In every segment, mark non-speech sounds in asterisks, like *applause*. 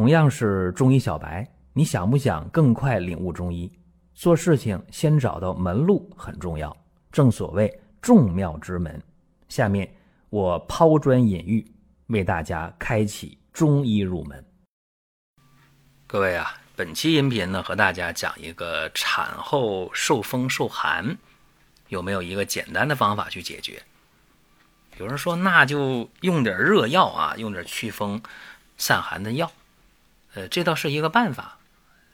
同样是中医小白，你想不想更快领悟中医？做事情先找到门路很重要，正所谓众妙之门。下面我抛砖引玉，为大家开启中医入门。各位啊，本期音频呢，和大家讲一个产后受风受寒，有没有一个简单的方法去解决？有人说，那就用点热药啊，用点祛风散寒的药。呃，这倒是一个办法，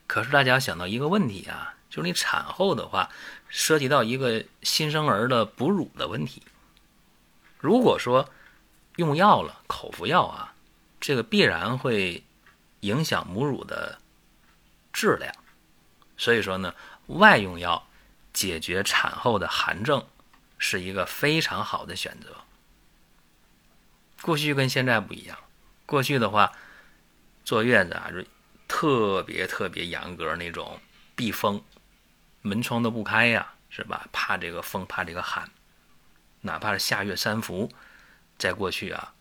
可是大家想到一个问题啊，就是你产后的话，涉及到一个新生儿的哺乳的问题。如果说用药了，口服药啊，这个必然会影响母乳的质量，所以说呢，外用药解决产后的寒症是一个非常好的选择。过去跟现在不一样，过去的话。坐月子啊，就特别特别严格那种避风，门窗都不开呀，是吧？怕这个风，怕这个寒，哪怕是下月三伏，在过去啊，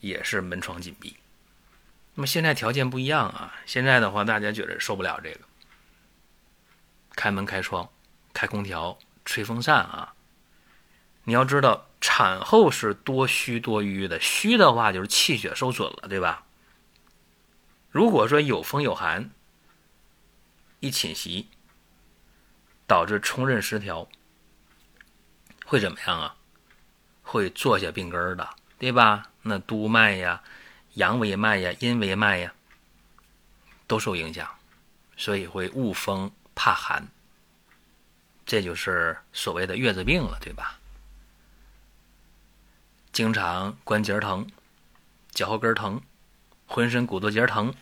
也是门窗紧闭。那么现在条件不一样啊，现在的话，大家觉得受不了这个，开门开窗，开空调，吹风扇啊。你要知道，产后是多虚多瘀的，虚的话就是气血受损了，对吧？如果说有风有寒，一侵袭，导致冲任失调，会怎么样啊？会坐下病根儿的，对吧？那督脉呀、阳维脉呀、阴维脉呀，都受影响，所以会恶风怕寒，这就是所谓的月子病了，对吧？经常关节疼、脚后跟疼。浑身骨头节疼，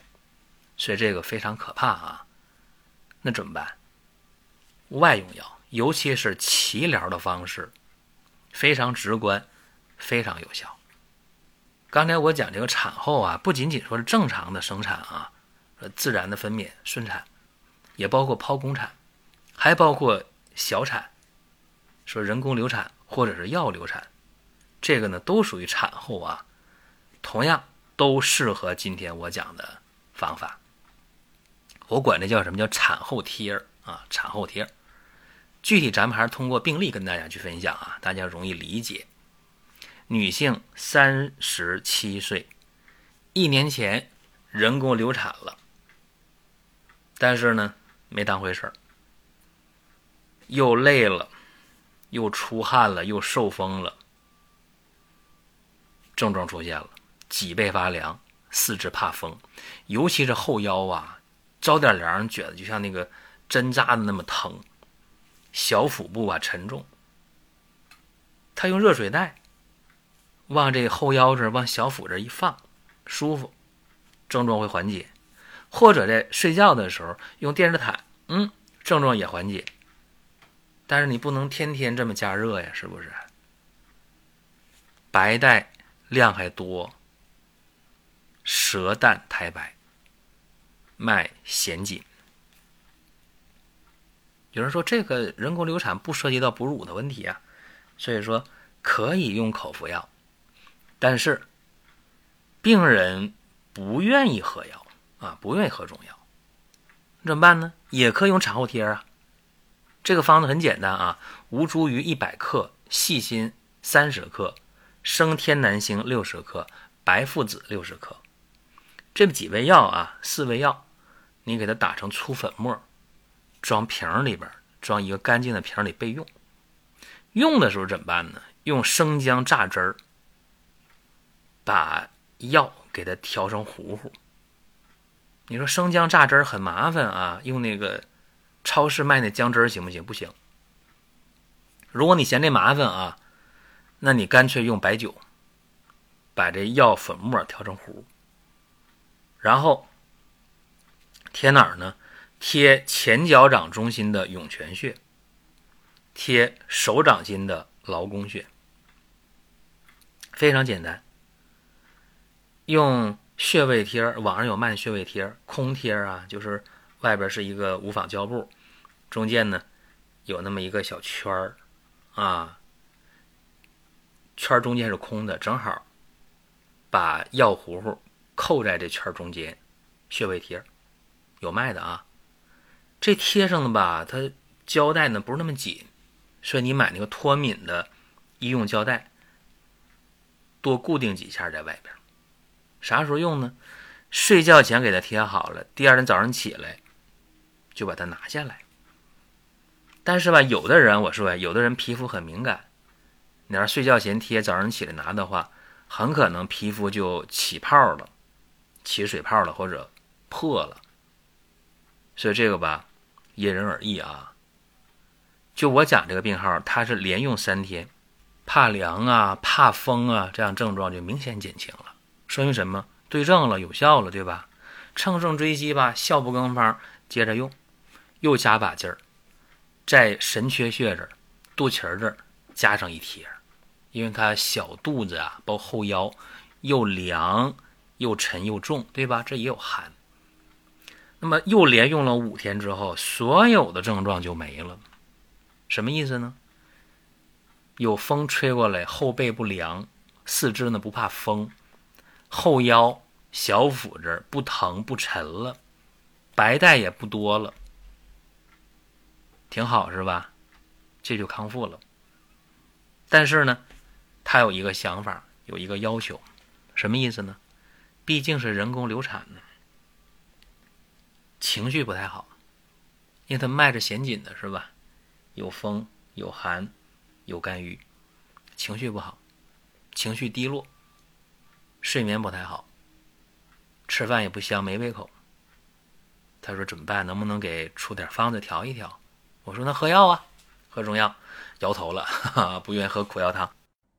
所以这个非常可怕啊！那怎么办？外用药，尤其是脐疗的方式，非常直观，非常有效。刚才我讲这个产后啊，不仅仅说是正常的生产啊，自然的分娩顺产，也包括剖宫产，还包括小产，说人工流产或者是药流产，这个呢都属于产后啊，同样。都适合今天我讲的方法。我管这叫什么叫产后贴儿啊？产后贴儿，具体咱们还是通过病例跟大家去分享啊，大家容易理解。女性三十七岁，一年前人工流产了，但是呢没当回事儿，又累了，又出汗了，又受风了，症状出现了。脊背发凉，四肢怕风，尤其是后腰啊，着点凉觉得就像那个针扎的那么疼。小腹部啊沉重，他用热水袋往这后腰这往小腹这一放，舒服，症状会缓解。或者在睡觉的时候用电热毯，嗯，症状也缓解。但是你不能天天这么加热呀，是不是？白带量还多。舌淡苔白，脉弦紧。有人说这个人工流产不涉及到哺乳的问题啊，所以说可以用口服药，但是病人不愿意喝药啊，不愿意喝中药，怎么办呢？也可以用产后贴啊。这个方子很简单啊，吴茱萸一百克，细辛三十克，生天南星六十克，白附子六十克。这几味药啊，四味药，你给它打成粗粉末，装瓶里边，装一个干净的瓶里备用。用的时候怎么办呢？用生姜榨汁儿，把药给它调成糊糊。你说生姜榨汁儿很麻烦啊，用那个超市卖那姜汁儿行不行？不行。如果你嫌这麻烦啊，那你干脆用白酒，把这药粉末调成糊。然后贴哪儿呢？贴前脚掌中心的涌泉穴，贴手掌心的劳宫穴，非常简单。用穴位贴儿，网上有卖穴位贴儿，空贴啊，就是外边是一个无纺胶布，中间呢有那么一个小圈儿啊，圈中间是空的，正好把药糊糊。扣在这圈中间，穴位贴，有卖的啊。这贴上的吧，它胶带呢不是那么紧，所以你买那个脱敏的医用胶带，多固定几下在外边。啥时候用呢？睡觉前给它贴好了，第二天早上起来就把它拿下来。但是吧，有的人我说，有的人皮肤很敏感，你要睡觉前贴，早上起来拿的话，很可能皮肤就起泡了，起水泡了或者破了。所以这个吧，因人而异啊。就我讲这个病号，它是连用三天，怕凉啊、怕风啊，这样症状就明显减轻了。说明什么？对症了，有效了，对吧？乘胜追击吧，效不更方，接着用，又加把劲儿，在神阙穴这儿、肚脐这儿加上一贴，因为它小肚子啊，包括后腰，又凉又沉又重，对吧？这也有寒。那么又连用了五天之后，所有的症状就没了。什么意思呢？有风吹过来，后背不凉，四肢呢不怕风。后腰、小腹这儿不疼不沉了，白带也不多了，挺好是吧？这就康复了。但是呢，他有一个想法，有一个要求，什么意思呢？毕竟是人工流产的，情绪不太好，因为他脉着弦紧的是吧？有风有寒有肝郁，情绪不好，情绪低落。睡眠不太好，吃饭也不香，没胃口。他说怎么办？能不能给出点方子调一调？我说那喝药啊，喝中药。摇头了，哈 *laughs* 哈不愿喝苦药汤。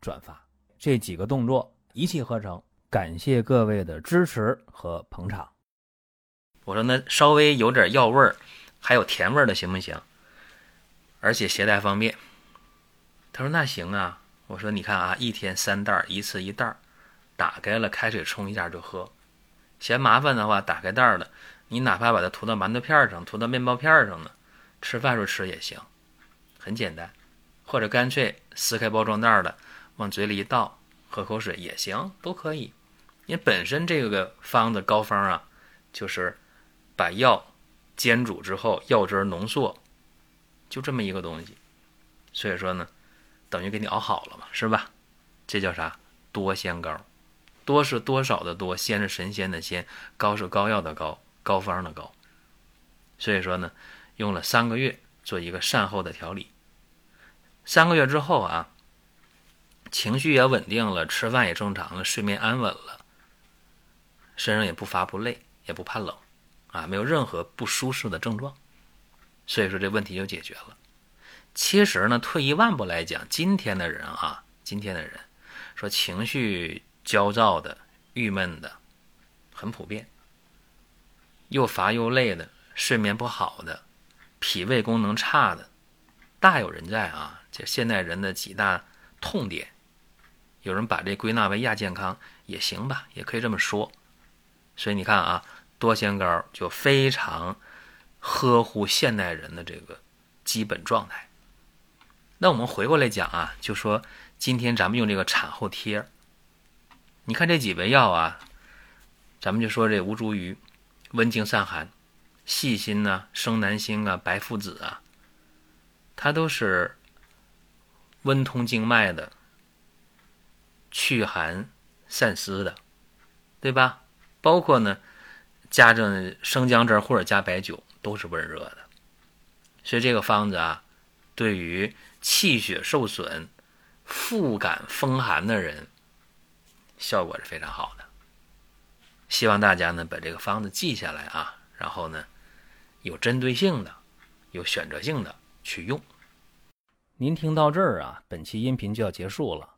转发这几个动作一气呵成，感谢各位的支持和捧场。我说那稍微有点药味儿，还有甜味儿的行不行？而且携带方便。他说那行啊。我说你看啊，一天三袋，一次一袋。打开了，开水冲一下就喝。嫌麻烦的话，打开袋儿的，你哪怕把它涂到馒头片上，涂到面包片上呢，吃饭时候吃也行，很简单。或者干脆撕开包装袋的，往嘴里一倒，喝口水也行，都可以。因为本身这个方子膏方啊，就是把药煎煮之后，药汁浓缩，就这么一个东西。所以说呢，等于给你熬好了嘛，是吧？这叫啥？多仙膏。多是多少的多，仙是神仙的仙，膏是膏药的膏，膏方的膏。所以说呢，用了三个月做一个善后的调理。三个月之后啊，情绪也稳定了，吃饭也正常了，睡眠安稳了，身上也不乏不累，也不怕冷，啊，没有任何不舒适的症状。所以说这问题就解决了。其实呢，退一万步来讲，今天的人啊，今天的人说情绪。焦躁的、郁闷的，很普遍。又乏又累的，睡眠不好的，脾胃功能差的，大有人在啊！这现代人的几大痛点，有人把这归纳为亚健康也行吧，也可以这么说。所以你看啊，多仙膏就非常呵护现代人的这个基本状态。那我们回过来讲啊，就说今天咱们用这个产后贴。你看这几味药啊，咱们就说这吴茱萸，温经散寒，细辛呐、生南星啊、白附子啊，它都是温通经脉的、祛寒散湿的，对吧？包括呢，加上生姜汁或者加白酒，都是温热的。所以这个方子啊，对于气血受损、腹感风寒的人。效果是非常好的，希望大家呢把这个方子记下来啊，然后呢有针对性的、有选择性的去用。您听到这儿啊，本期音频就要结束了。